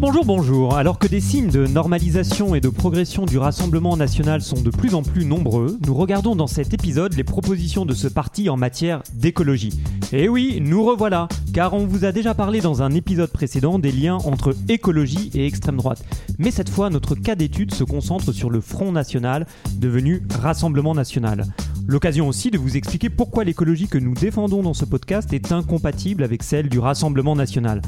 Bonjour, bonjour. Alors que des signes de normalisation et de progression du Rassemblement national sont de plus en plus nombreux, nous regardons dans cet épisode les propositions de ce parti en matière d'écologie. Et oui, nous revoilà, car on vous a déjà parlé dans un épisode précédent des liens entre écologie et extrême droite. Mais cette fois, notre cas d'étude se concentre sur le Front National, devenu Rassemblement National. L'occasion aussi de vous expliquer pourquoi l'écologie que nous défendons dans ce podcast est incompatible avec celle du Rassemblement National.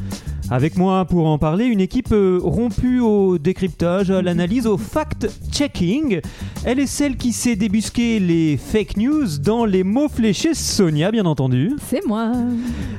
Avec moi pour en parler, une équipe euh, rompue au décryptage, à l'analyse, au fact-checking. Elle est celle qui sait débusquer les fake news dans les mots fléchés, Sonia bien entendu. C'est moi.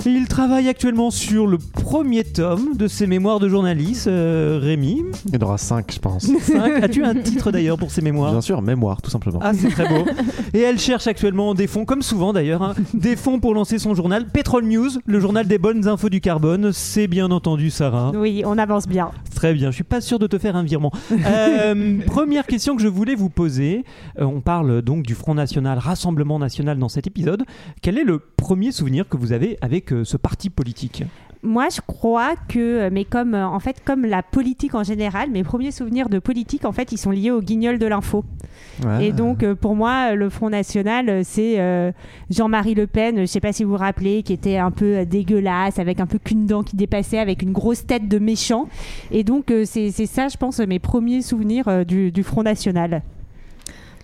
Il travaille actuellement sur le premier tome de ses mémoires de journaliste, euh, Rémi. Il y en aura 5, je pense. As-tu un titre d'ailleurs pour ses mémoires? Bien sûr, mémoire, tout simplement. Ah, c'est très beau. Et elle cherche actuellement des fonds, comme souvent d'ailleurs, hein, des fonds pour lancer son journal Petrol News, le journal des bonnes infos du carbone. C'est bien entendu, Sarah. Oui, on avance bien. Très bien, je suis pas sûr de te faire un virement. Euh, première question que je voulais vous poser. Euh, on parle donc du Front National, Rassemblement National dans cet épisode. Quel est le premier souvenir que vous avez avec euh, ce parti politique? Moi, je crois que, mais comme euh, en fait, comme la politique en général, mes premiers souvenirs de politique, en fait, ils sont liés au guignol de l'info. Ouais. Et donc, euh, pour moi, le Front National, euh, c'est euh, Jean-Marie Le Pen, je sais pas si vous vous rappelez, qui était un peu euh, dégueulasse, avec un peu qu'une dent qui dépassait, avec une grosse tête de méchant. Et donc, euh, c'est ça, je pense, mes premiers souvenirs euh, du, du Front National.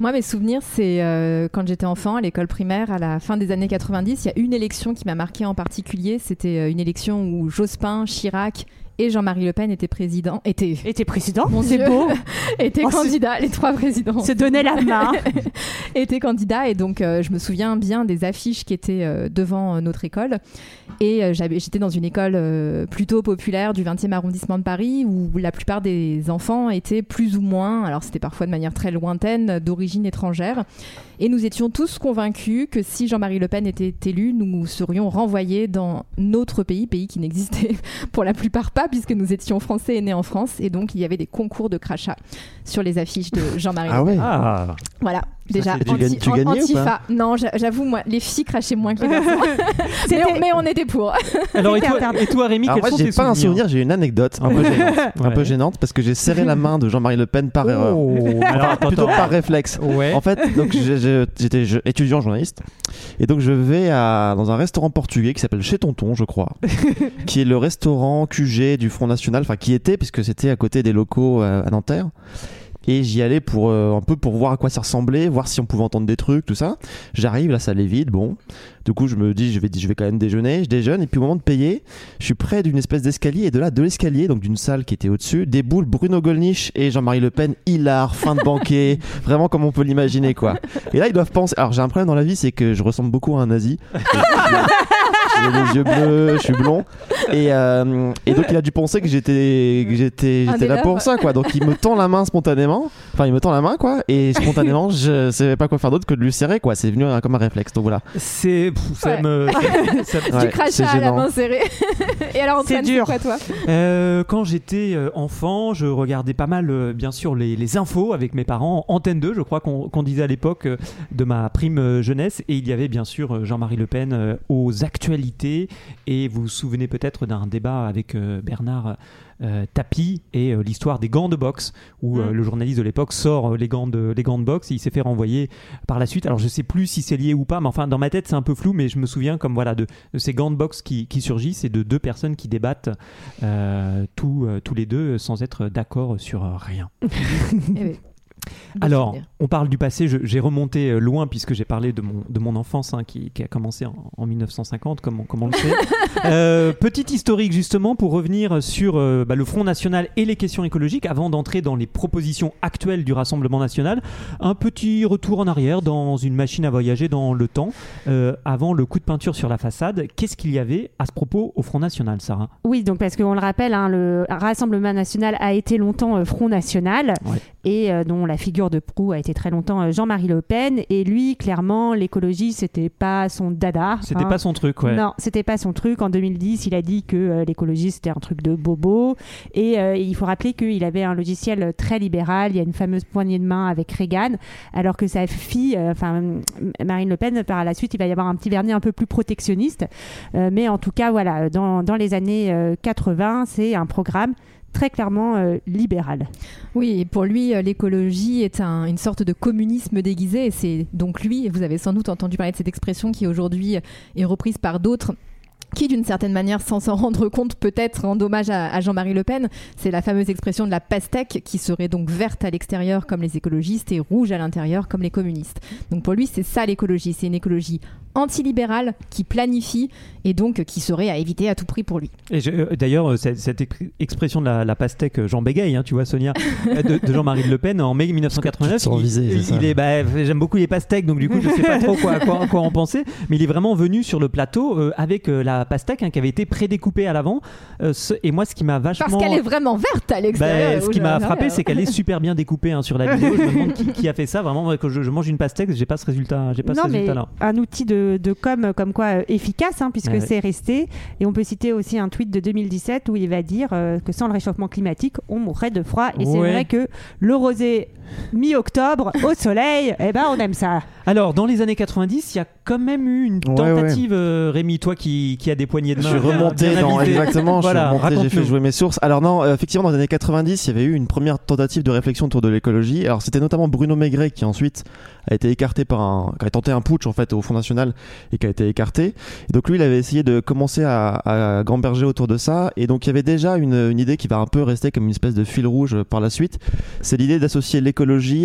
Moi, mes souvenirs, c'est euh, quand j'étais enfant à l'école primaire, à la fin des années 90, il y a une élection qui m'a marqué en particulier. C'était euh, une élection où Jospin, Chirac et Jean-Marie Le Pen étaient présidents, étaient, Et t'es président. Mon C'est beau. Étaient Oh, c'est- candidats, les trois présidents. Se donner la main. étaient candidats et donc euh, je me souviens bien des affiches qui étaient euh, devant euh, notre école. Et j'étais dans une école plutôt populaire du 20e arrondissement de Paris où la plupart des enfants étaient plus ou moins, alors c'était parfois de manière très lointaine, d'origine étrangère. Et nous étions tous convaincus que si Jean-Marie Le Pen était élu, nous serions renvoyés dans notre pays, pays qui n'existait pour la plupart pas puisque nous étions français et nés en France et donc il y avait des concours de crachat sur les affiches de Jean-Marie Ah Le Pen. ouais. Ah, Voilà, déjà. c'est- tu gagnes- tu antifa. pas Non, j'a- j'avoue, moi, les filles crachaient moins que les garçons. mais, on, mais on était pour. alors et toi, et toi, Rémi, quels moi, sont j'ai tes pas un souvenirs souvenir, j'ai une anecdote un peu gênante. Un peu gênante parce que j'ai serré la main de Jean-Marie Le Pen par erreur. Oh, alors attends, plutôt attends. par réflexe. Ouais. En fait, donc j'étais étudiant journaliste et donc je vais à, dans un restaurant portugais qui s'appelle Chez Tonton, je crois, qui est le restaurant QG du Front National, enfin qui était puisque c'était à côté des locaux euh, à Nanterre. Et j'y allais pour euh, un peu pour voir à quoi ça ressemblait, voir si on pouvait entendre des trucs, tout ça. J'arrive, la salle est vide, bon. Du coup, je me dis, je vais, je vais quand même déjeuner. Je déjeune et puis au moment de payer, je suis près d'une espèce d'escalier et de là, de l'escalier, donc d'une salle qui était au-dessus, déboulent Bruno Gollnisch et Jean-Marie Le Pen, hilar, fin de banquet, vraiment comme on peut l'imaginer, quoi. Et là, ils doivent penser. Alors, j'ai un problème dans la vie, c'est que je ressemble beaucoup à un nazi. J'ai les yeux bleus, je suis blond. Et, euh, et donc, il a dû penser que j'étais là pour ça, quoi. Donc, il me tend la main spontanément. Enfin, il me tend la main, quoi. Et spontanément, je savais pas quoi faire d'autre que de lui serrer, quoi. C'est venu euh, comme un réflexe. Donc, voilà. C'est, ça Ouais. me, ça- Ouais, c'est à la main serrée. Et alors, C'est dur. quoi, toi? Euh, quand j'étais euh, enfant, je regardais pas mal, bien sûr, les, les infos avec mes parents. Antenne 2, je crois qu'on disait à l'époque de ma prime jeunesse. Et il y avait bien sûr Jean-Marie Le Pen aux actualités. Et vous vous souvenez peut-être d'un débat avec euh, Bernard euh, Tapie et euh, l'histoire des gants de boxe, où Mm. le journaliste de l'époque sort les, gants de, les gants de boxe et il s'est fait renvoyer par la suite. Alors je sais plus si c'est lié ou pas, mais enfin dans ma tête c'est un peu flou, mais je me souviens comme voilà de, de ces gants de boxe qui, qui surgissent et de deux personnes qui débattent euh, tous, euh, tous les deux sans être d'accord sur rien. Eh oui. Alors, on parle du passé, j'ai remonté euh, loin puisque j'ai parlé de mon, de mon enfance hein, qui, qui a commencé en, en 1950, comme on, comme on le sait. Euh, petite historique justement pour revenir sur euh, bah, le Front National et les questions écologiques avant d'entrer dans les propositions actuelles du Rassemblement National. Un petit retour en arrière dans une machine à voyager dans le temps. Euh, avant le coup de peinture sur la façade, qu'est-ce qu'il y avait à ce propos au Front National, Sarah? Oui, donc parce qu'on le rappelle, hein, le Rassemblement national a été longtemps Front National Ouais. et dont la figure de proue a été très longtemps euh, Jean-Marie Le Pen. Et lui, clairement, l'écologie, c'était pas son dada. C'était hein. pas son truc, ouais. Non, c'était pas son truc. En 2010, il a dit que euh, l'écologie c'était un truc de bobo. Et euh, il faut rappeler qu'il avait un logiciel très libéral. Il y a une fameuse poignée de main avec Reagan, alors que sa fille, enfin Marine Le Pen, par la suite, il va y avoir un petit vernis un peu plus protectionniste. Mais en tout cas, voilà, dans, dans les années euh, 80, c'est un programme très clairement euh, libéral. Oui, pour lui, euh, l'écologie est un- une sorte de communisme déguisé. C'est donc lui, vous avez sans doute entendu parler de cette expression qui aujourd'hui est reprise par d'autres qui d'une certaine manière, sans s'en rendre compte, peut-être en dommage à, à Jean-Marie Le Pen, c'est la fameuse expression de la pastèque qui serait donc verte à l'extérieur comme les écologistes et rouge à l'intérieur comme les communistes. Donc pour lui, c'est ça l'écologie, c'est une écologie antilibérale qui planifie et donc qui serait à éviter à tout prix pour lui. Et je- euh, d'ailleurs, euh, cette, cette ex- expression de la, la pastèque, euh, Jean Bégaye, hein, tu vois, Sonia, de, de Jean-Marie Le Pen, en mai 1989, Tu te sens il, visé, c'est il- ça. il est, bah, j'aime beaucoup les pastèques, donc du coup, je sais pas trop quoi, quoi, quoi en penser, mais il est vraiment venu sur le plateau euh, avec euh, la pastèque hein, qui avait été prédécoupée à l'avant. Euh, ce- et moi, ce qui m'a vachement. Parce qu'elle est vraiment verte à Bah, l'extérieur. et ce qui m'a frappé, c'est qu'elle est super bien découpée hein, sur la vidéo. Je me demande qui, qui a fait ça. Vraiment, quand je, je mange une pastèque, j'ai pas ce résultat. J'ai pas non, ce mais résultat-là. un outil de, de com comme quoi euh, efficace, hein, puisque c'est resté. Et on peut citer aussi un tweet de 2017 où il va dire euh, que sans le réchauffement climatique, on mourrait de froid. Et c'est vrai que le rosé mi-octobre au soleil, eh ben on aime ça. Alors, dans les années 90, il y a quand même eu une Ouais, tentative, euh, Rémi, toi qui, qui a des poignées de Je main. suis bien- remonté bien dans exactement, Voilà, je suis remonté, j'ai fait jouer mes sources. Alors non, euh, effectivement dans les années 90, il y avait eu une première tentative de réflexion autour de l'écologie. Alors c'était notamment Bruno Maigret qui ensuite a été écarté par un qui a tenté un putsch en fait au Front national et qui a été écarté. Et donc lui, il avait essayé de commencer à, à gamberger autour de ça et donc il y avait déjà une, une idée qui va un peu rester comme une espèce de fil rouge par la suite, c'est l'idée d'associer l'écologie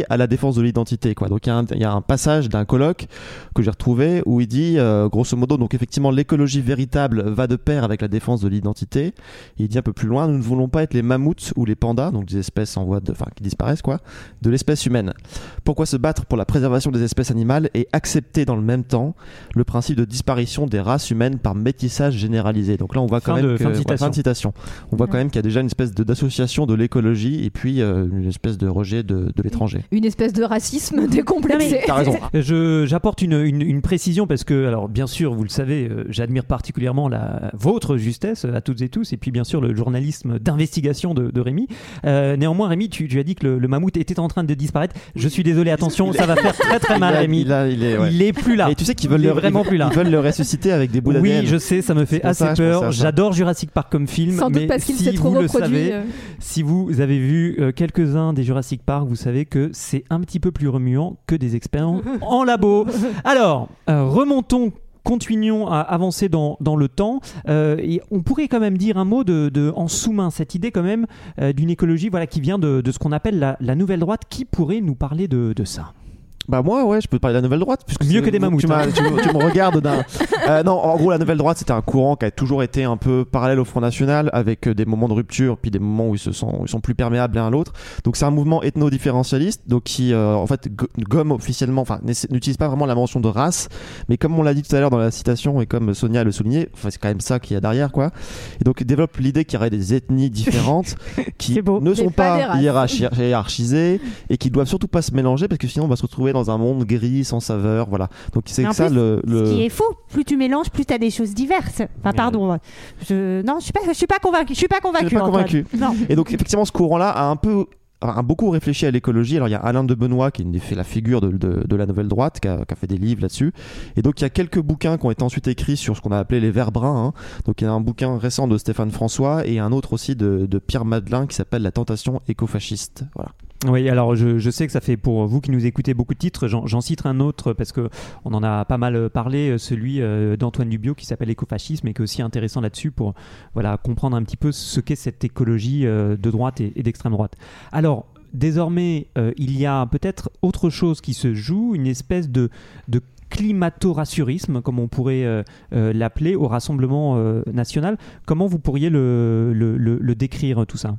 à la défense de l'identité quoi. Donc il y, a un- il y a un passage d'un colloque que j'ai retrouvé où il dit euh, grosso modo donc effectivement l'écologie véritable va de pair avec la défense de l'identité. Il dit un peu plus loin nous ne voulons pas être les mammouths ou les pandas donc des espèces en voie de enfin qui disparaissent quoi de l'espèce humaine. Pourquoi se battre pour la préservation des espèces animales et accepter dans le même temps le principe de disparition des races humaines par métissage généralisé? Donc là on voit quand Fin même de- que, fin de ouais, citation. citation. On voit quand même qu'il y a déjà une espèce de- d'association de l'écologie et puis euh, une espèce de rejet de, de l'étranger. Une espèce de racisme décomplexé. T'as raison. Je- J'apporte une, une- une précision parce que, alors bien sûr, vous le savez, euh, j'admire particulièrement la, votre justesse à toutes et tous, et puis bien sûr le journalisme d'investigation de, de Rémi. Euh, néanmoins, Rémi, tu, tu as dit que le, le mammouth était en train de disparaître. Je suis désolé, attention, ça va faire très très mal, Il a- Rémi. il a- il est, ouais. Il est plus là. Et tu sais qu'ils veulent le, vraiment ils- plus là. Ils veulent le ressusciter avec des bouts Oui, d'ADN. je sais, ça me fait assez ça, peur. J'adore Jurassic Park comme film, Sans doute parce qu'il si s'est trop vous le reproduit. savez, euh, si vous avez vu quelques-uns des Jurassic Park, vous savez que c'est un petit peu plus remuant que des expériences en labo. Alors, euh, remontons. Continuons à avancer dans, dans le temps. Euh, et on pourrait quand même dire un mot de, de- en sous-main, cette idée quand même euh, d'une écologie voilà, qui vient de, de ce qu'on appelle la, la nouvelle droite. Qui pourrait nous parler de, de ça? Bah moi ouais, je peux te parler de la nouvelle droite puisque Mieux que des mammouths, Tu, hein. tu me- tu me regardes d'un. Euh, non, en gros la nouvelle droite c'était un courant qui a toujours été un peu parallèle au Front National avec euh, des moments de rupture puis des moments où ils se sont ils sont plus perméables l'un à l'autre. Donc c'est un mouvement ethno-différentialiste donc qui euh, en fait go- gomme officiellement, enfin n'utilise pas vraiment la mention de race, mais comme on l'a dit tout à l'heure dans la citation et comme Sonia le soulignait, enfin, c'est quand même ça qu'il y a derrière quoi. Et donc il développe l'idée qu'il y aurait des ethnies différentes qui ne sont pas pas hiérarchisées et qui doivent surtout pas se mélanger parce que sinon on va se retrouver dans un monde gris sans saveur voilà donc c'est ça plus, le, le- Ce qui est faux, plus tu mélanges, plus tu as des choses diverses. Enfin, pardon. Je... Non, je suis pas, je suis pas convaincu. Je suis pas convaincu. pas Antoine. convaincu. Non. et donc effectivement ce courant là a un peu a beaucoup réfléchi à l'écologie. Alors il y a Alain de Benoît qui fait la figure de, de- de la nouvelle droite, qui a, qui a fait des livres là-dessus. Et donc il y a quelques bouquins qui ont été ensuite écrits sur ce qu'on a appelé les vers bruns. hein. Donc il y a un bouquin récent de Stéphane François et un autre aussi de, de Pierre Madelin qui s'appelle La tentation écofasciste. Voilà. Oui, alors je, je sais que ça fait pour vous qui nous écoutez beaucoup de titres. J'en citerai un autre parce que on en a pas mal parlé, euh, celui euh, d'Antoine Dubio qui s'appelle Écofascisme et qui est aussi intéressant là-dessus pour voilà comprendre un petit peu ce qu'est cette écologie euh, de droite et, d'extrême droite. Alors désormais, euh, il y a peut-être autre chose qui se joue, une espèce de, de climato-rassurisme, comme on pourrait euh, euh, l'appeler, au Rassemblement euh, national. Comment vous pourriez le, le- le- le décrire tout ça?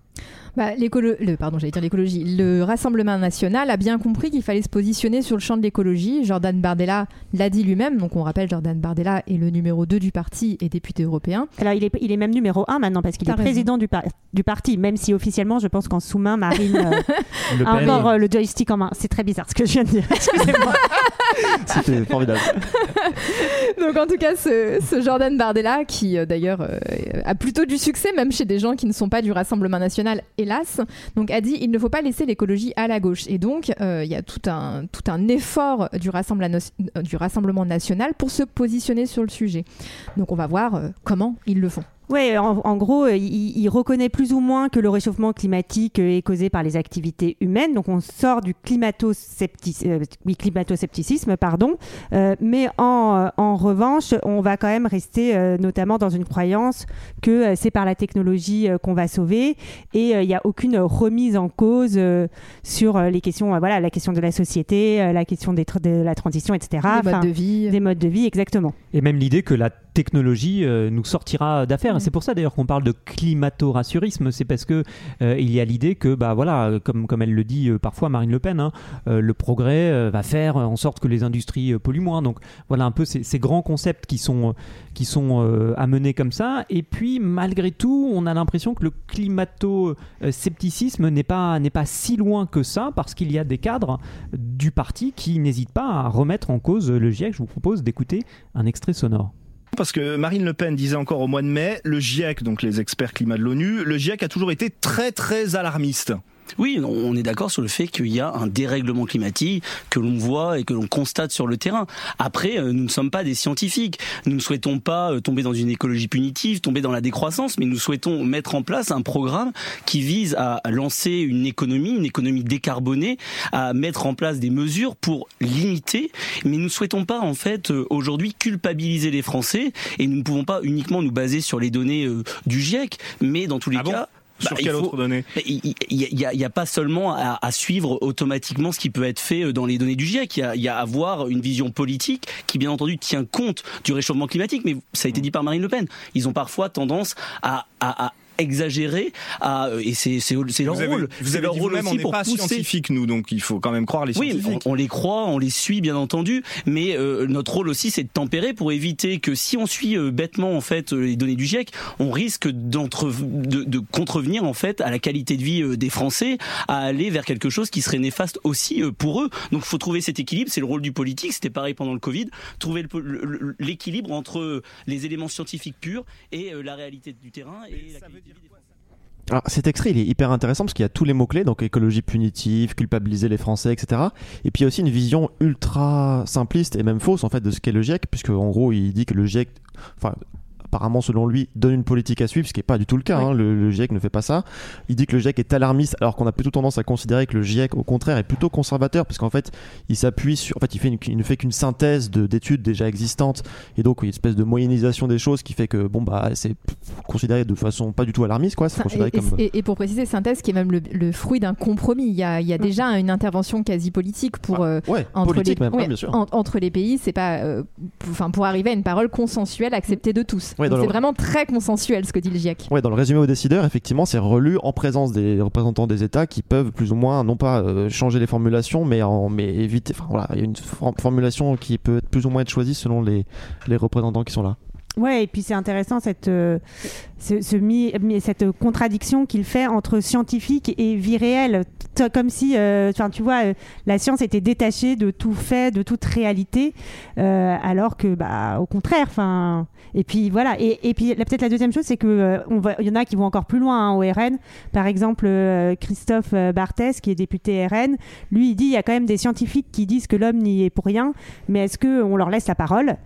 Bah, l'écolo- le, pardon, j'allais dire l'écologie. Le Rassemblement national a bien compris qu'il fallait se positionner sur le champ de l'écologie. Jordan Bardella l'a dit lui-même. Donc on rappelle, Jordan Bardella est le numéro 2 du parti et député européen. Alors, il est, il est même numéro 1 maintenant parce qu'il est raison. président du, par- du parti, même si officiellement, je pense qu'en sous-main, Marine euh, Le a encore euh, le joystick en main. C'est très bizarre ce que je viens de dire. Excusez-moi. C'était formidable. Donc en tout cas, ce, ce Jordan Bardella, qui euh, d'ailleurs euh, a plutôt du succès, même chez des gens qui ne sont pas du Rassemblement national, hélas, a dit il ne faut pas laisser l'écologie à la gauche. Et donc euh, il y a tout un, effort du Rassemblement, du Rassemblement national pour se positionner sur le sujet. Donc on va voir euh, comment ils le font. Oui, en, en gros, euh, il, il reconnaît plus ou moins que le réchauffement climatique euh, est causé par les activités humaines. Donc, on sort du climato-scepticisme, euh, oui, climato-scepticisme, pardon. Euh, mais en, en revanche, on va quand même rester euh, notamment dans une croyance que euh, c'est par la technologie euh, qu'on va sauver et euh, il n'y a aucune remise en cause euh, sur euh, les questions, euh, voilà, la question de la société, euh, la question des de la transition, etc. Enfin, modes de vie. des modes de vie, exactement. Et même l'idée que la technologie euh, nous sortira d'affaires. C'est pour ça d'ailleurs qu'on parle de climato-rassurisme. C'est parce que euh, il y a l'idée que, bah voilà, comme, comme elle le dit euh, parfois Marine Le Pen, hein, euh, le progrès va faire en sorte que les industries polluent moins. Donc voilà un peu ces, ces grands concepts qui sont, qui sont amenés comme ça. Et puis malgré tout, on a l'impression que le climato-scepticisme n'est pas, n'est pas si loin que ça parce qu'il y a des cadres du parti qui n'hésitent pas à remettre en cause le GIEC. Je vous propose d'écouter un extrait sonore. Parce que Marine Le Pen disait encore au mois de mai, le GIEC, donc les experts climat de l'ONU, le GIEC a toujours été très très alarmiste. Oui, on est d'accord sur le fait qu'il y a un dérèglement climatique que l'on voit et que l'on constate sur le terrain. Après, euh, nous ne sommes pas des scientifiques. Nous ne souhaitons pas euh, tomber dans une écologie punitive, tomber dans la décroissance, mais nous souhaitons mettre en place un programme qui vise à lancer une économie, une économie décarbonée, à mettre en place des mesures pour limiter. Mais nous ne souhaitons pas, en fait, euh, aujourd'hui culpabiliser les Français et nous ne pouvons pas uniquement nous baser sur les données du GIEC, mais dans tous les Ah cas. Bah, il quelle faut- autre donnée Il n'y a, il y a pas seulement à, à suivre automatiquement ce qui peut être fait euh, dans les données du GIEC. Il y a, il y a à avoir une vision politique qui, bien entendu, tient compte du réchauffement climatique. Mais ça a été dit par Marine Le Pen. Ils ont parfois tendance à, à- à exagérer, à, euh, et c'est c'est- c'est leur avez, rôle. vous avez leur rôle on aussi pour pas pousser. scientifique nous, donc il faut quand même croire les Oui, scientifiques. on, on les croit, on les suit bien entendu, mais euh, notre rôle aussi c'est de tempérer pour éviter que si on suit euh, bêtement en fait euh, les données du GIEC, on risque d'entre de, de contrevenir en fait à la qualité de vie euh, des Français, à aller vers quelque chose qui serait néfaste aussi euh, pour eux. Donc il faut trouver cet équilibre, c'est le rôle du politique, c'était pareil pendant le Covid, trouver l'équilibre entre les éléments scientifiques purs et euh, la réalité du terrain et la qualité Alors, cet extrait, il est hyper intéressant parce qu'il y a tous les mots-clés, donc écologie punitive, culpabiliser les Français, etc. Et puis il y a aussi une vision ultra simpliste et même fausse en fait de ce qu'est le GIEC, puisque en gros il dit que le GIEC, enfin apparemment selon lui, donne une politique à suivre, ce qui n'est pas du tout le cas. hein. Le, le GIEC ne fait pas ça. Il dit que le GIEC est alarmiste, alors qu'on a plutôt tendance à considérer que le GIEC, au contraire, est plutôt conservateur, parce qu'en fait, il s'appuie sur, en fait, il fait une- il ne fait qu'une synthèse de- d'études déjà existantes, et donc une espèce de moyennisation des choses qui fait que bon bah c'est considéré de façon pas du tout alarmiste, quoi. Considéré Et, comme et- et pour préciser, synthèse qui est même le, le fruit d'un compromis. Il y a, il y a déjà une intervention quasi politique pour euh, ouais, entre politique les même, ouais, ouais, bien sûr. en- entre les pays. C'est pas, euh, enfin, pour arriver à une parole consensuelle acceptée de tous. Ouais, c'est le- vraiment très consensuel ce que dit le GIEC. Ouais, dans le résumé aux décideurs, effectivement, c'est relu en présence des représentants des États qui peuvent plus ou moins, non pas euh, changer les formulations, mais, en, mais éviter. Enfin voilà, il y a une for- formulation qui peut être plus ou moins être choisie selon les, les représentants qui sont là. Ouais, et puis c'est intéressant cette, euh, ce, ce cette contradiction qu'il fait entre scientifique et vie réelle. Comme si, euh, tu vois, euh, la science était détachée de tout fait, de toute réalité, euh, alors que, bah, au contraire, enfin. Et puis voilà. Et, et puis peut-être la deuxième chose, c'est que euh, on il y en a qui vont encore plus loin hein, au RN. Par exemple, Christophe Barthès, qui est député RN, lui, il dit il y a quand même des scientifiques qui disent que l'homme n'y est pour rien, mais est-ce que on leur laisse la parole?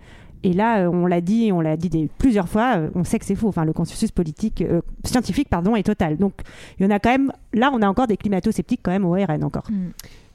Et là, euh, on l'a dit, on l'a dit plusieurs fois, euh, on sait que c'est faux. Enfin, le consensus politique, euh, scientifique, pardon, est total. Donc, il y en a quand même. Là, on a encore des climato-sceptiques quand même au RN encore.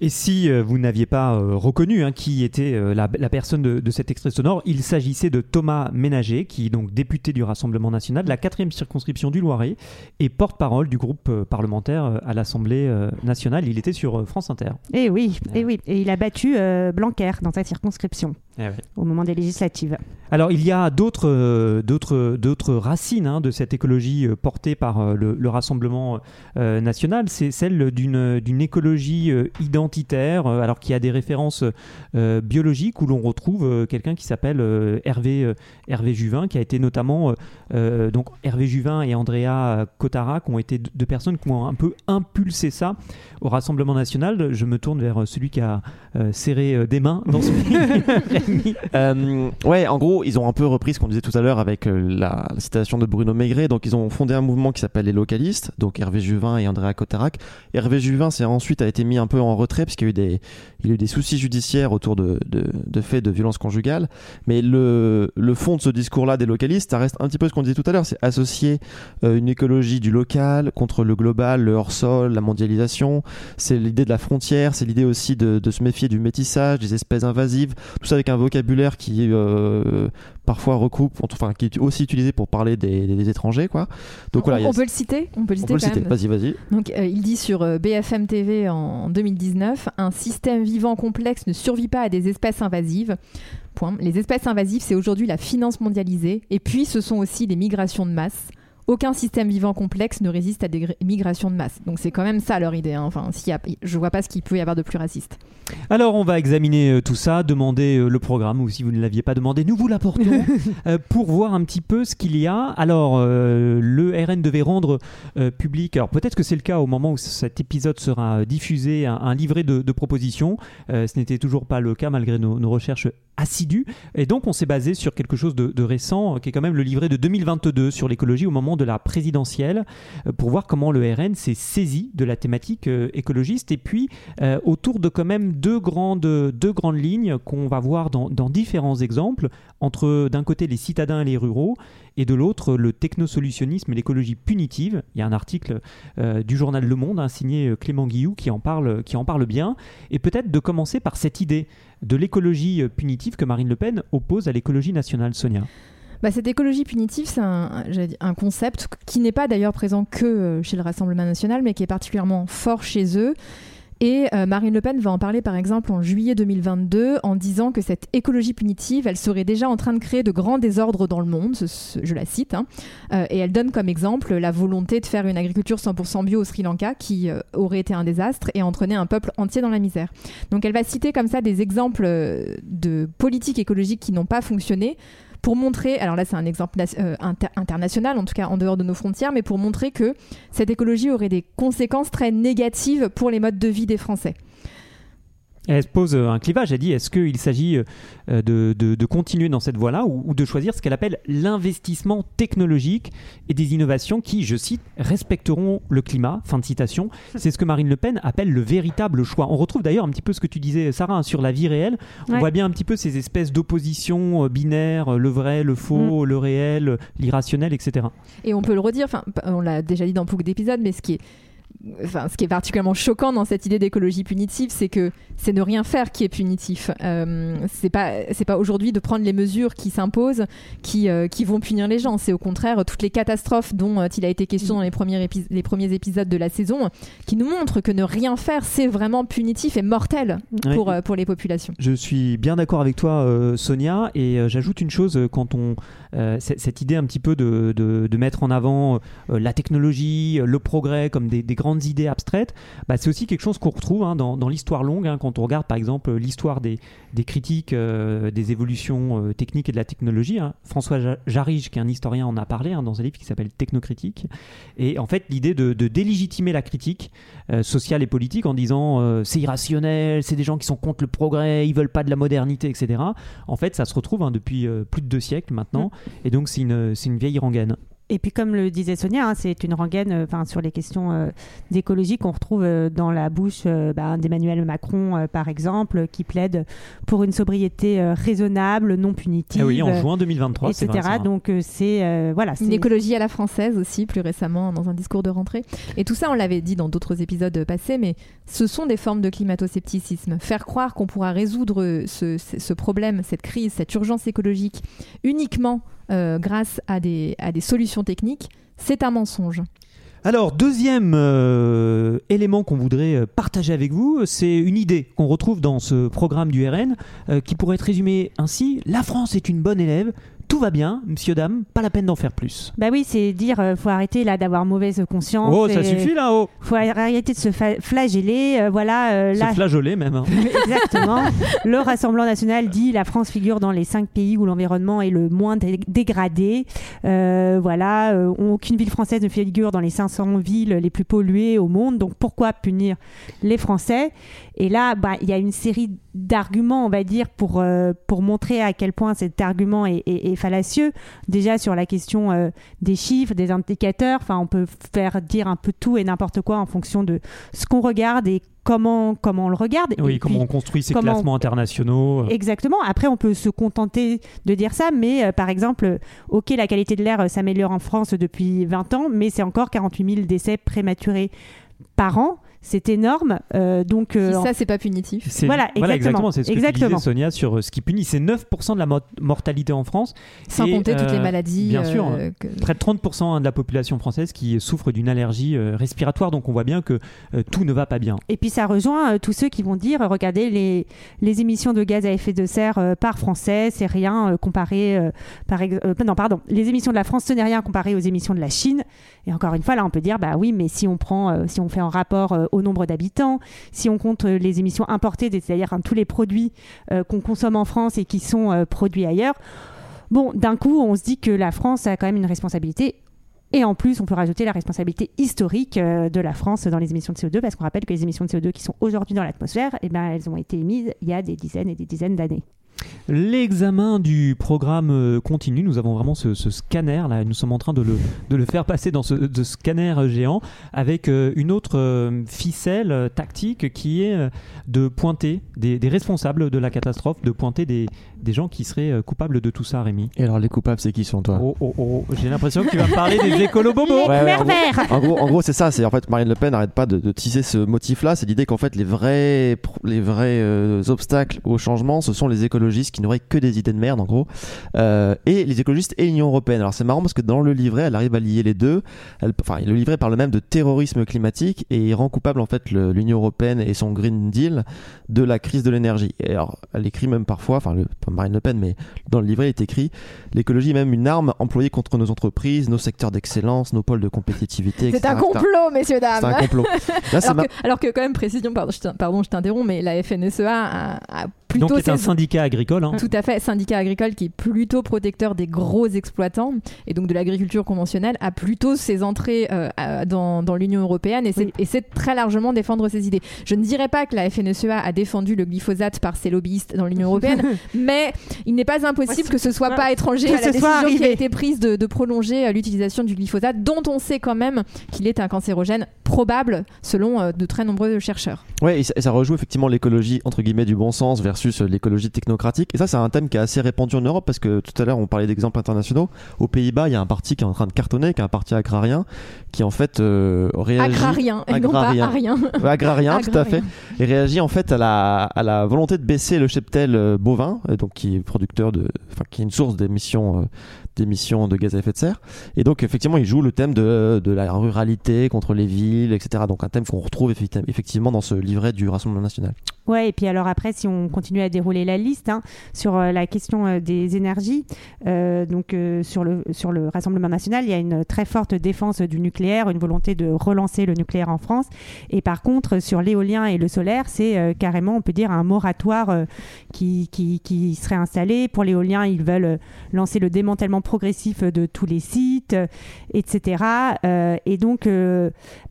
Et si euh, vous n'aviez pas euh, reconnu hein, qui était euh, la, la personne de, de cet extrait sonore, il s'agissait de Thomas Ménager, qui est donc député du Rassemblement national de la 4 circonscription du Loiret et porte-parole du groupe parlementaire à l'Assemblée nationale. Il était sur France Inter. Et oui, et oui. Et il a battu Blanquer dans sa circonscription Eh ouais. au moment des législatives. Alors il y a d'autres euh, d'autres d'autres racines hein, de cette écologie euh, portée par euh, le, le Rassemblement national, c'est celle d'une d'une écologie euh, identitaire, euh, alors qu'il y a des références euh, biologiques où l'on retrouve euh, quelqu'un qui s'appelle Hervé Hervé Juvin, qui a été notamment donc Hervé Juvin et Andrea Cotarac ont été deux personnes qui ont un peu impulsé ça au Rassemblement national. Je me tourne vers celui qui a serré des mains dans ce. Euh, ouais, en gros, ils ont un peu repris ce qu'on disait tout à l'heure avec la, la citation de Bruno Maigret. Donc, ils ont fondé un mouvement qui s'appelle les localistes, donc Hervé Juvin et Andrea Cotarac. Hervé Juvin, c'est ensuite a été mis un peu en retrait parce qu'il y a eu des, soucis judiciaires autour de, faits de violence conjugale. Mais le, fond de ce discours-là des localistes, ça reste un petit peu ce qu'on disait tout à l'heure, c'est associer euh, une écologie du local contre le global, le hors-sol, la mondialisation. C'est l'idée de la frontière, c'est l'idée aussi de, de se méfier du métissage, des espèces invasives, tout ça avec un vocabulaire qui euh, parfois recoupe, enfin qui est aussi utilisé pour parler des, étrangers, quoi. Donc on, voilà, a- peut le citer On peut le on citer peut citer. Vas-y, vas-y. Donc, euh, il dit sur euh, BFM TV en, en 2019 Un système vivant complexe ne survit pas à des espèces invasives. Point. Les espèces invasives, c'est aujourd'hui la finance mondialisée. Et puis, ce sont aussi les migrations de masse. Aucun système vivant complexe ne résiste à des gr- migrations de masse. Donc, c'est quand même ça leur idée. hein. Enfin, a, je vois pas ce qu'il peut y avoir de plus raciste. Alors on va examiner euh, tout ça, demander euh, le programme ou si vous ne l'aviez pas demandé, nous vous l'apportons euh, pour voir un petit peu ce qu'il y a. Alors euh, le RN devait rendre euh, public, alors peut-être que c'est le cas au moment où cet épisode sera diffusé, un, un livret de, de propositions. Euh, ce n'était toujours pas le cas malgré nos, nos recherches assidues. Et donc on s'est basé sur quelque chose de, de récent, qui est quand même le livret de 2022 sur l'écologie au moment de la présidentielle, euh, pour voir comment le RN s'est saisi de la thématique euh, écologiste. Et puis euh, autour de quand même deux grandes, deux grandes lignes qu'on va voir dans, dans différents exemples, entre d'un côté les citadins et les ruraux, et de l'autre le technosolutionnisme et l'écologie punitive. Il y a un article du journal Le Monde, hein, signé Clément Guillou, qui en parle, qui en parle bien, et peut-être de commencer par cette idée de l'écologie punitive que Marine Le Pen oppose à l'écologie nationale, Sonia. Bah, cette écologie punitive, c'est un, concept qui n'est pas d'ailleurs présent que euh, chez le Rassemblement national, mais qui est particulièrement fort chez eux. Et euh, Marine Le Pen va en parler par exemple en juillet 2022 en disant que cette écologie punitive, elle serait déjà en train de créer de grands désordres dans le monde, je la cite, hein. Euh, et elle donne comme exemple la volonté de faire une agriculture 100% bio au Sri Lanka qui aurait été un désastre et entraîné un peuple entier dans la misère. Donc elle va citer comme ça des exemples de politiques écologiques qui n'ont pas fonctionné pour montrer, alors là c'est un exemple euh, inter- international, en tout cas en dehors de nos frontières, mais pour montrer que cette écologie aurait des conséquences très négatives pour les modes de vie des Français. Elle se pose euh, un clivage, elle dit est-ce qu'il s'agit euh, de, de- de continuer dans cette voie-là ou, ou de choisir ce qu'elle appelle l'investissement technologique et des innovations qui, je cite, respecteront le climat? Fin de citation. C'est ce que Marine Le Pen appelle le véritable choix. On retrouve d'ailleurs un petit peu ce que tu disais, Sarah, hein, sur la vie réelle. On Ouais. voit bien un petit peu ces espèces d'opposition euh, binaires, le vrai, le faux, le réel, l'irrationnel, etc. Et on peut le redire, enfin, on l'a déjà dit dans beaucoup d'épisodes, mais ce qui est Enfin, ce qui est particulièrement choquant dans cette idée d'écologie punitive, c'est que c'est ne rien faire qui est punitif. Euh, c'est pas c'est pas aujourd'hui de prendre les mesures qui s'imposent qui euh, qui vont punir les gens. C'est au contraire toutes les catastrophes dont euh, il a été question dans les premiers épis- les premiers épisodes de la saison qui nous montrent que ne rien faire c'est vraiment punitif et mortel pour Ouais. euh, pour les populations. Je suis bien d'accord avec toi, Sonia, et j'ajoute une chose quand on cette idée un petit peu de, de- de mettre en avant la technologie, le progrès comme des, des grandes idées abstraites, bah, c'est aussi quelque chose qu'on retrouve hein, dans, dans l'histoire longue. hein, quand on regarde par exemple l'histoire des, des critiques euh, des évolutions euh, techniques et de la technologie, hein. François Ja- Jarige, qui est un historien, en a parlé dans un livre qui s'appelle Technocritique. Et en fait, l'idée de, de délégitimer la critique euh, sociale et politique en disant c'est irrationnel, c'est des gens qui sont contre le progrès, ils veulent pas de la modernité, etc. En fait, ça se retrouve depuis plus de deux siècles maintenant, et donc c'est une, c'est une vieille rengaine. Et puis, comme le disait Sonia, hein, c'est une rengaine euh, enfin, sur les questions euh, d'écologie qu'on retrouve euh, dans la bouche euh, bah, d'Emmanuel Macron, euh, par exemple, qui plaide pour une sobriété euh, raisonnable, non punitive. Ah oui, en juin 2023, c'est etc. vrai, ça. Donc, euh, c'est. euh, voilà. Une écologie à la française aussi, plus récemment, dans un discours de rentrée. Et tout ça, on l'avait dit dans d'autres épisodes passés, mais ce sont des formes de climato-scepticisme. Faire croire qu'on pourra résoudre ce problème, cette crise, cette urgence écologique uniquement euh, grâce à des, solutions techniques, c'est un mensonge. Alors, deuxième euh, élément qu'on voudrait euh, partager avec vous, c'est une idée qu'on retrouve dans ce programme du RN qui pourrait être résumée ainsi La France est une bonne élève, tout va bien, monsieur, dame, pas la peine d'en faire plus. Bah oui, c'est dire, euh, faut arrêter là d'avoir mauvaise conscience. Oh, ça et suffit là, oh Faut arrêter de se flageller. euh, voilà, euh, Se flageoler même. hein. Exactement. le Rassemblement national dit la France figure dans les cinq pays où l'environnement est le moins dé- dégradé. Voilà, aucune ville française ne figure dans les 500 villes les plus polluées au monde. Donc pourquoi punir les Français? Et là, bah, il y a une série d'arguments, on va dire, pour, euh, pour montrer à quel point cet argument est, est- est fallacieux. Déjà sur la question euh, des chiffres, des indicateurs. Enfin, on peut faire dire un peu tout et n'importe quoi en fonction de ce qu'on regarde et comment, comment on le regarde. Oui, Et comment puis- on construit ces classements internationaux. euh. Exactement. Après, on peut se contenter de dire ça, mais euh, par exemple, ok, la qualité de l'air euh, s'améliore en France depuis 20 ans, mais c'est encore 48 000 décès prématurés par an. C'est énorme. Euh, donc, euh, Si en- ça, c'est pas punitif. C'est- Voilà, exactement. C'est ce que tu Exactement. disais, Sonia, sur euh, ce qui punit. C'est 9% de la mo- mortalité en France. Sans Et, compter toutes les euh, maladies. bien sûr. euh, que- Près de 30% de la population française qui souffre d'une allergie euh, respiratoire. Donc on voit bien que euh, tout ne va pas bien. Et puis ça rejoint euh, tous ceux qui vont dire, euh, regardez les, les émissions de gaz à effet de serre euh, par Français, c'est rien euh, comparé, euh, par ex- euh, non pardon, les émissions de la France ce n'est rien comparé aux émissions de la Chine. Et encore une fois là on peut dire bah oui mais si on prend, euh, si on fait un rapport euh, au nombre d'habitants, si on compte euh, les émissions importées, c'est-à-dire hein, tous les produits euh, qu'on consomme en France et qui sont euh, produits ailleurs, bon d'un coup on se dit que la France a quand même une responsabilité et en plus, on peut rajouter la responsabilité historique de la France dans les émissions de CO2, parce qu'on rappelle que les émissions de CO2 qui sont aujourd'hui dans l'atmosphère, eh ben, elles ont été émises il y a des dizaines et des dizaines d'années. L'examen du programme euh, continue. Nous avons vraiment ce, ce scanner là. Nous sommes en train de le, de le faire passer dans ce de scanner géant avec euh, une autre euh, ficelle tactique qui est de pointer des, des responsables de la catastrophe, de pointer des, des gens qui seraient coupables de tout ça, Rémi. Et alors, les coupables, c'est qui sont toi? Oh, oh, oh, j'ai l'impression que tu vas me parler des écolos bobos. Ouais, ouais, Mère en gros- En gros, en gros c'est ça. C'est en fait Marine Le Pen n'arrête pas de, de tisser ce motif-là. C'est l'idée qu'en fait les vrais, les vrais euh, obstacles au changement, ce sont les écologistes qui n'auraient que des idées de merde, en gros, Euh, et les écologistes et l'Union européenne. Alors c'est marrant parce que dans le livret, elle arrive à lier les deux. Elle, enfin, le livret parle même de terrorisme climatique et il rend coupable en fait l'Union européenne et son Green Deal de la crise de l'énergie. Et alors, elle écrit même parfois, enfin, le, pas Marine Le Pen, mais dans le livret, il est écrit l'écologie est même une arme employée contre nos entreprises, nos secteurs d'excellence, nos pôles de compétitivité. C'est un complot, messieurs, dames. C'est un complot. Là, Alors que, alors que, quand même, précision, pardon, je t'in- pardon, je t'interromps, mais la FNSEA a, a plutôt Donc, c'est un syndicat agricole. hein. Tout à fait, syndicat agricole qui est plutôt protecteur des gros exploitants et donc de l'agriculture conventionnelle a plutôt ses entrées euh, dans, dans l'Union européenne et c'est- Oui. très largement défendre ses idées. Je ne dirais pas que la FNSEA a défendu le glyphosate par ses lobbyistes dans l'Union européenne, mais il n'est pas impossible que ce soit pas étranger que à la ce soit décision qui a été prise de, de prolonger euh, l'utilisation du glyphosate, dont on sait quand même qu'il est un cancérogène probable selon euh, de très nombreux chercheurs. Ouais, et ça, et ça rejoue effectivement l'écologie entre guillemets du bon sens versus l'écologie technocratique. Et ça, c'est un thème qui est assez répandu en Europe parce que tout à l'heure on parlait d'exemples internationaux. Aux Pays-Bas, il y a un parti qui est en train de cartonner, qui est un parti agrarien, qui en fait euh, réagit. Agrarien, et non pas Agrarien. arien. Ouais, agrarien, tout à fait. Agrarien. Et réagit en fait à la, à la volonté de baisser le cheptel euh, bovin, donc qui est producteur de, enfin qui est une source d'émissions, euh, d'émissions de gaz à effet de serre. Et donc effectivement, il joue le thème de, de la ruralité contre les villes, etc. Donc un thème qu'on retrouve effecti- effectivement dans ce livret du Rassemblement national. Ouais, et puis alors après, si on continue à dérouler la liste hein, sur euh, la question euh, des énergies, euh, donc sur, le, sur le Rassemblement national, il y a une très forte défense du nucléaire, une volonté de relancer le nucléaire en France. Et par contre, sur l'éolien et le solaire, c'est carrément, on peut dire, un moratoire qui, qui, qui serait installé. Pour l'éolien, ils veulent lancer le démantèlement progressif de tous les sites. etc. Et donc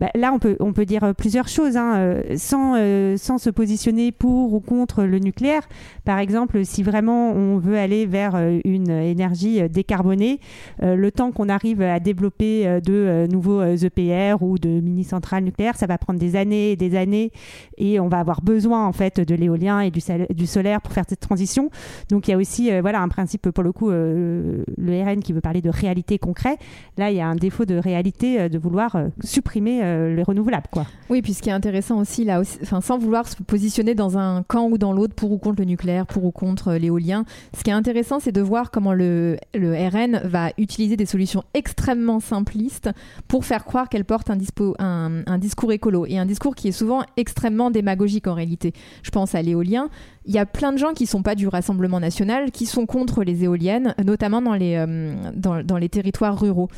bah, là, on peut, on peut dire plusieurs choses, hein, sans, sans se positionner pour ou contre le nucléaire. Par exemple, si vraiment on veut aller vers euh, une énergie euh, décarbonée, euh, le temps qu'on arrive à développer de nouveaux EPR ou de mini-centrales nucléaires, ça va prendre des années et des années et on va avoir besoin en fait de l'éolien et du, solaire pour faire cette transition. Donc il y a aussi voilà un principe pour le coup le RN qui veut parler de réalité concrète. Là il y a un défaut de réalité de vouloir supprimer les renouvelables quoi. Oui, puis ce qui est intéressant aussi, là, sans vouloir se positionner dans un camp ou dans l'autre, pour ou contre le nucléaire, pour ou contre euh, l'éolien, ce qui est intéressant, c'est de voir comment le, RN va utiliser des solutions extrêmement simplistes pour faire croire qu'elle porte un, discours écolo, et un discours qui est souvent extrêmement démagogique en réalité. Je pense à l'éolien. Il y a plein de gens qui sont pas du Rassemblement national, qui sont contre les éoliennes, notamment dans les, euh, dans, dans les territoires ruraux.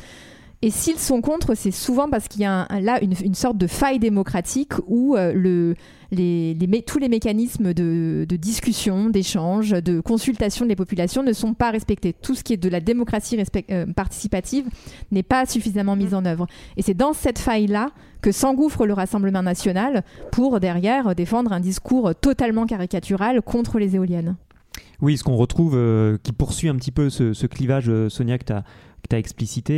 Et s'ils sont contre, c'est souvent parce qu'il y a un- là une, une sorte de faille démocratique où euh, le, les, les mé- tous les mécanismes de, de discussion, d'échange, de consultation des populations ne sont pas respectés. Tout ce qui est de la démocratie respect- euh, participative n'est pas suffisamment mis en œuvre. Et c'est dans cette faille-là que s'engouffre le Rassemblement national pour derrière défendre un discours totalement caricatural contre les éoliennes. Oui, ce qu'on retrouve, euh, qui poursuit un petit peu ce, ce clivage, euh, Sonia, que tu as que tu explicité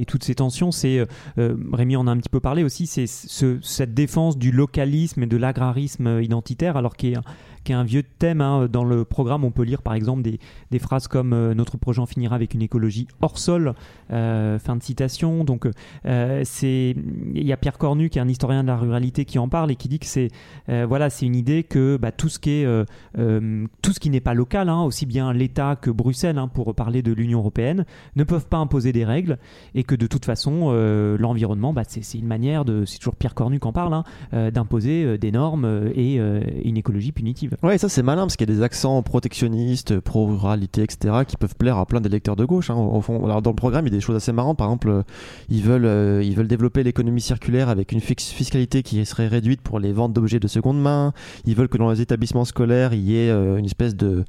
et, toutes ces tensions, c'est, euh, euh, Rémi en a un petit peu parlé aussi, c'est ce- cette défense du localisme et de l'agrarisme identitaire, alors qui est, un- qui est un vieux thème. hein. Dans le programme, on peut lire par exemple des, phrases comme euh, Notre projet en finira avec une écologie hors sol, euh, fin de citation. Donc, euh, c'est il y a Pierre Cornu, qui est un historien de la ruralité, qui en parle et qui dit que c'est voilà, c'est une idée que bah, tout ce qui est tout ce qui n'est pas local, hein, aussi bien l'État que Bruxelles, hein, pour parler de l'Union européenne, ne peuvent pas imposer des règles et que de toute façon, l'environnement, bah, c'est une manière de, c'est toujours Pierre Cornu qui en parle, d'imposer des normes et une écologie punitive. Ouais, ça c'est malin parce qu'il y a des accents protectionnistes, pro-ruralité, etc. qui peuvent plaire à plein d'électeurs de gauche. hein, au fond. Alors dans le programme, il y a des choses assez marrantes. Par exemple, euh, ils veulent, euh, ils veulent développer l'économie circulaire avec une fiscalité qui serait réduite pour les ventes d'objets de seconde main. Ils veulent que dans les établissements scolaires, il y ait euh, une espèce de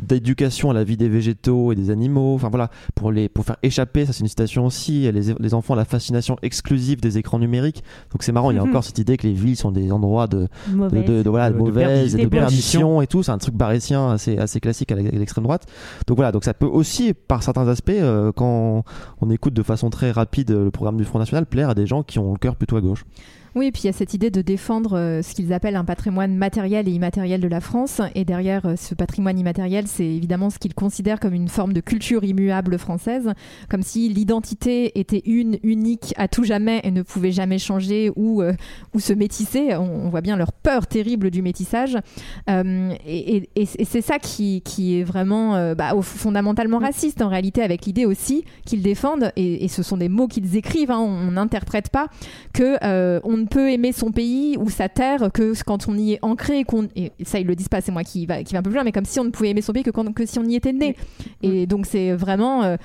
d'éducation à la vie des végétaux et des animaux. Enfin voilà, pour les pour faire échapper, ça c'est une citation aussi, les, les enfants à la fascination exclusive des écrans numériques. Donc c'est marrant, il y a Mhm. encore cette idée que les villes sont des endroits de de, Mauvaise. de, de- voilà, De- de de mauvaises et de et tout. C'est un truc barétien assez, classique à l'extrême droite. Donc voilà, donc ça peut aussi, par certains aspects, euh, quand on écoute de façon très rapide le programme du Front National, plaire à des gens qui ont le cœur plutôt à gauche. Oui, et puis il y a cette idée de défendre euh, ce qu'ils appellent un patrimoine matériel et immatériel de la France. Et derrière euh, ce patrimoine immatériel, c'est évidemment ce qu'ils considèrent comme une forme de culture immuable française, comme si l'identité était une, unique à tout jamais et ne pouvait jamais changer ou, euh, ou se métisser. On, voit bien leur peur terrible du métissage. Et c'est ça qui, qui est vraiment bah, fondamentalement raciste en réalité, avec l'idée aussi qu'ils défendent, et, ce sont des mots qu'ils écrivent, hein, on n'interprète pas, que on ne peut aimer son pays ou sa terre que quand on y est ancré, qu'on et ça ils le disent pas, c'est moi qui va qui va un peu plus loin, mais comme si on ne pouvait aimer son pays que, quand, que si on y était né. Et donc c'est vraiment euh,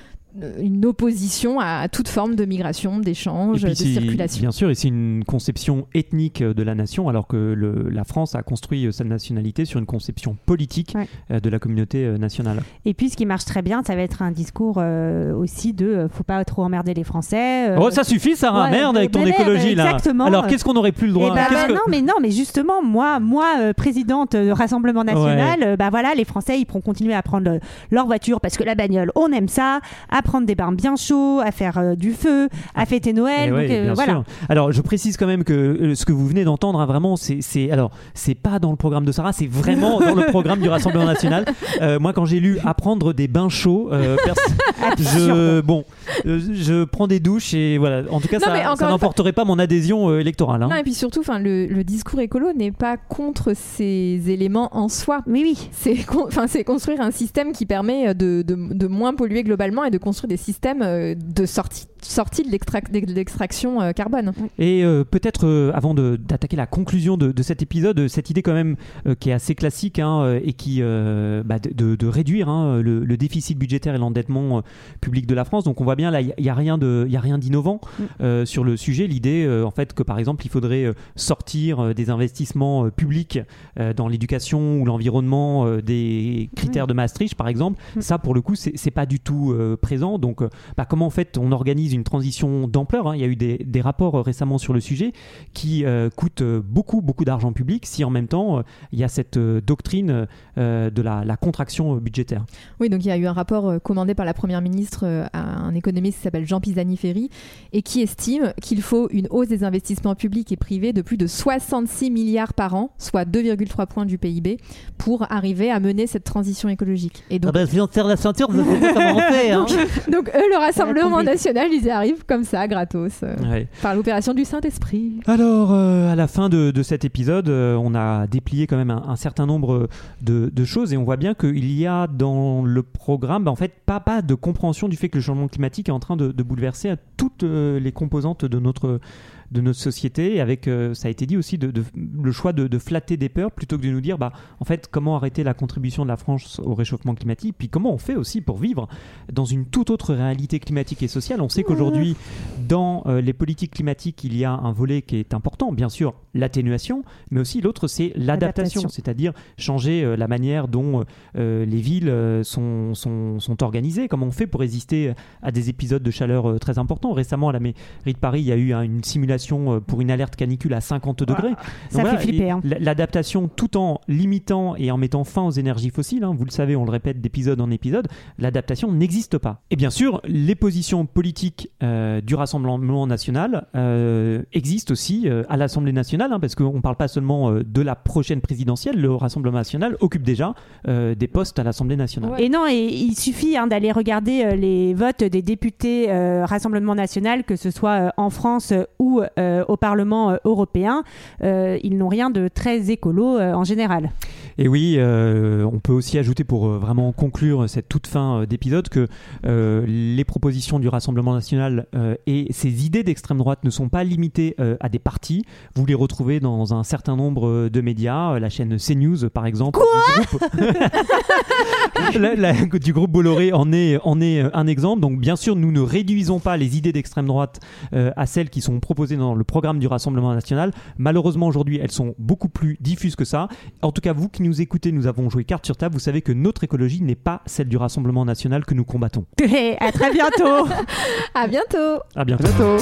une opposition à toute forme de migration, d'échange, de circulation. Bien sûr, et c'est une conception ethnique euh, de la nation, alors que le- la France a construit euh, sa nationalité sur une conception politique Ouais. euh, de la communauté euh, nationale. Et puis ce qui marche très bien, ça va être un discours euh, aussi de euh, faut pas trop emmerder les Français. euh, oh, ça suffit, Sarah, ouais, merde, avec ton mais merde, écologie là. exactement. Alors, qu'est-ce qu'on n'aurait plus le Eh droit ben, bah, que- Non, mais non, mais justement, moi, moi, euh, présidente du Rassemblement National, euh, bah voilà, les Français, ils pourront continuer à prendre euh, leur voiture parce que la bagnole, on aime ça, à prendre des bains bien chauds, à faire euh, du feu, à fêter Noël. Eh donc, ouais, euh, bien voilà. sûr. Alors, je précise quand même que euh, ce que vous venez d'entendre, hein, vraiment, c'est, alors, c'est pas dans le programme de Sarah, c'est vraiment dans le programme du Rassemblement National. Euh, moi, quand j'ai lu apprendre des bains chauds, euh, je, bon, euh, je prends des douches et voilà. En tout cas, Non, ça, n'emporterait pas mon adhésion euh, électorale. hein. Non, et puis surtout, enfin, le, le discours écolo n'est pas contre ces éléments en soi. Oui, oui. C'est con- enfin, c'est construire un système qui permet de, de- de moins polluer globalement et de construire des systèmes euh, de sortie sortie de l'extrac- de l'extraction euh, carbone. Et euh, peut-être euh, avant d'attaquer la conclusion de, de cet épisode, cette idée quand même euh, qui est assez classique hein, et qui bah, de, réduire hein, le, le déficit budgétaire et l'endettement public de la France. Donc on voit bien là, il n'y a rien de, il y a rien d'innovant euh, sur le sujet. L'idée, en fait, que par exemple, il faudrait sortir des investissements publics dans l'éducation ou l'environnement des critères de Maastricht, par exemple. Mm. Ça, pour le coup, c'est pas du tout présent. Donc, bah, comment en fait on organise une transition d'ampleur hein Il y a eu des, des rapports euh, récemment sur le sujet qui euh, coûtent euh, beaucoup, beaucoup d'argent public si en même temps euh, il y a cette doctrine euh, de la, la contraction budgétaire. Oui, donc il y a eu un rapport commandé par la Première ministre à un économiste qui s'appelle Jean Pisani-Ferry et qui estime qu'il faut une hausse des investissements publics et privés de plus de 66 milliards par an, soit 2,3 points du PIB, pour arriver à mener cette transition écologique. Et donc, Ah bah, si on serre la ceinture, vous savez comment on fait. Hein. donc eux, le Rassemblement national, ils y arrivent comme ça, gratos, euh, Ouais. par l'opération du Saint-Esprit. Alors, euh, à la fin de, de cet épisode, euh, on a déplié quand même un, un certain nombre de, de choses et on voit bien qu'il y a dans le programme, bah, en fait, pas, pas de compréhension du fait que le changement climatique est en train de, de bouleverser à toutes les composantes de notre de notre société, avec, euh, ça a été dit aussi, de, de- le choix de, de flatter des peurs plutôt que de nous dire, bah, en fait, comment arrêter la contribution de la France au réchauffement climatique, puis comment on fait aussi pour vivre dans une toute autre réalité climatique et sociale. On sait qu'aujourd'hui, dans euh, les politiques climatiques, il y a un volet qui est important, bien sûr, l'atténuation, mais aussi l'autre, c'est l'adaptation, c'est-à-dire changer euh, la manière dont les villes sont, sont, sont organisées, comment on fait pour résister à des épisodes de chaleur très importants. Récemment, à la mairie de Paris, il y a eu hein, une simulation euh, pour une alerte canicule à 50 degrés. Ça voilà, fait flipper. hein. L'adaptation tout en limitant et en mettant fin aux énergies fossiles, hein, vous le savez, on le répète d'épisode en épisode, l'adaptation n'existe pas. Et bien sûr, les positions politiques euh, du Rassemblement national euh, existent aussi euh, à l'Assemblée nationale, hein, parce qu'on ne parle pas seulement de la prochaine présidentielle, le Rassemblement national occupe déjà des postes à l'Assemblée nationale. Ouais. Et non, et il suffit d'aller regarder les votes des députés Rassemblement national, que ce soit en France ou au Parlement euh, européen. Euh, ils n'ont rien de très écolo euh, en général. Et oui, euh, on peut aussi ajouter pour euh, vraiment conclure cette toute fin euh, d'épisode que euh, les propositions du Rassemblement national euh, et ces idées d'extrême droite ne sont pas limitées à des partis. Vous les retrouvez dans un certain nombre de médias, la chaîne CNews par exemple. du groupe, La- la- du groupe Bolloré en est, en est un exemple. Donc bien sûr, nous ne réduisons pas les idées d'extrême droite à celles qui sont proposées dans le programme du Rassemblement national. Malheureusement, aujourd'hui, elles sont beaucoup plus diffuses que ça. En tout cas, vous nous écoutez, nous avons joué carte sur table, vous savez que notre écologie n'est pas celle du Rassemblement national que nous combattons. Eh, à très bientôt. à bientôt. À bientôt. À bientôt.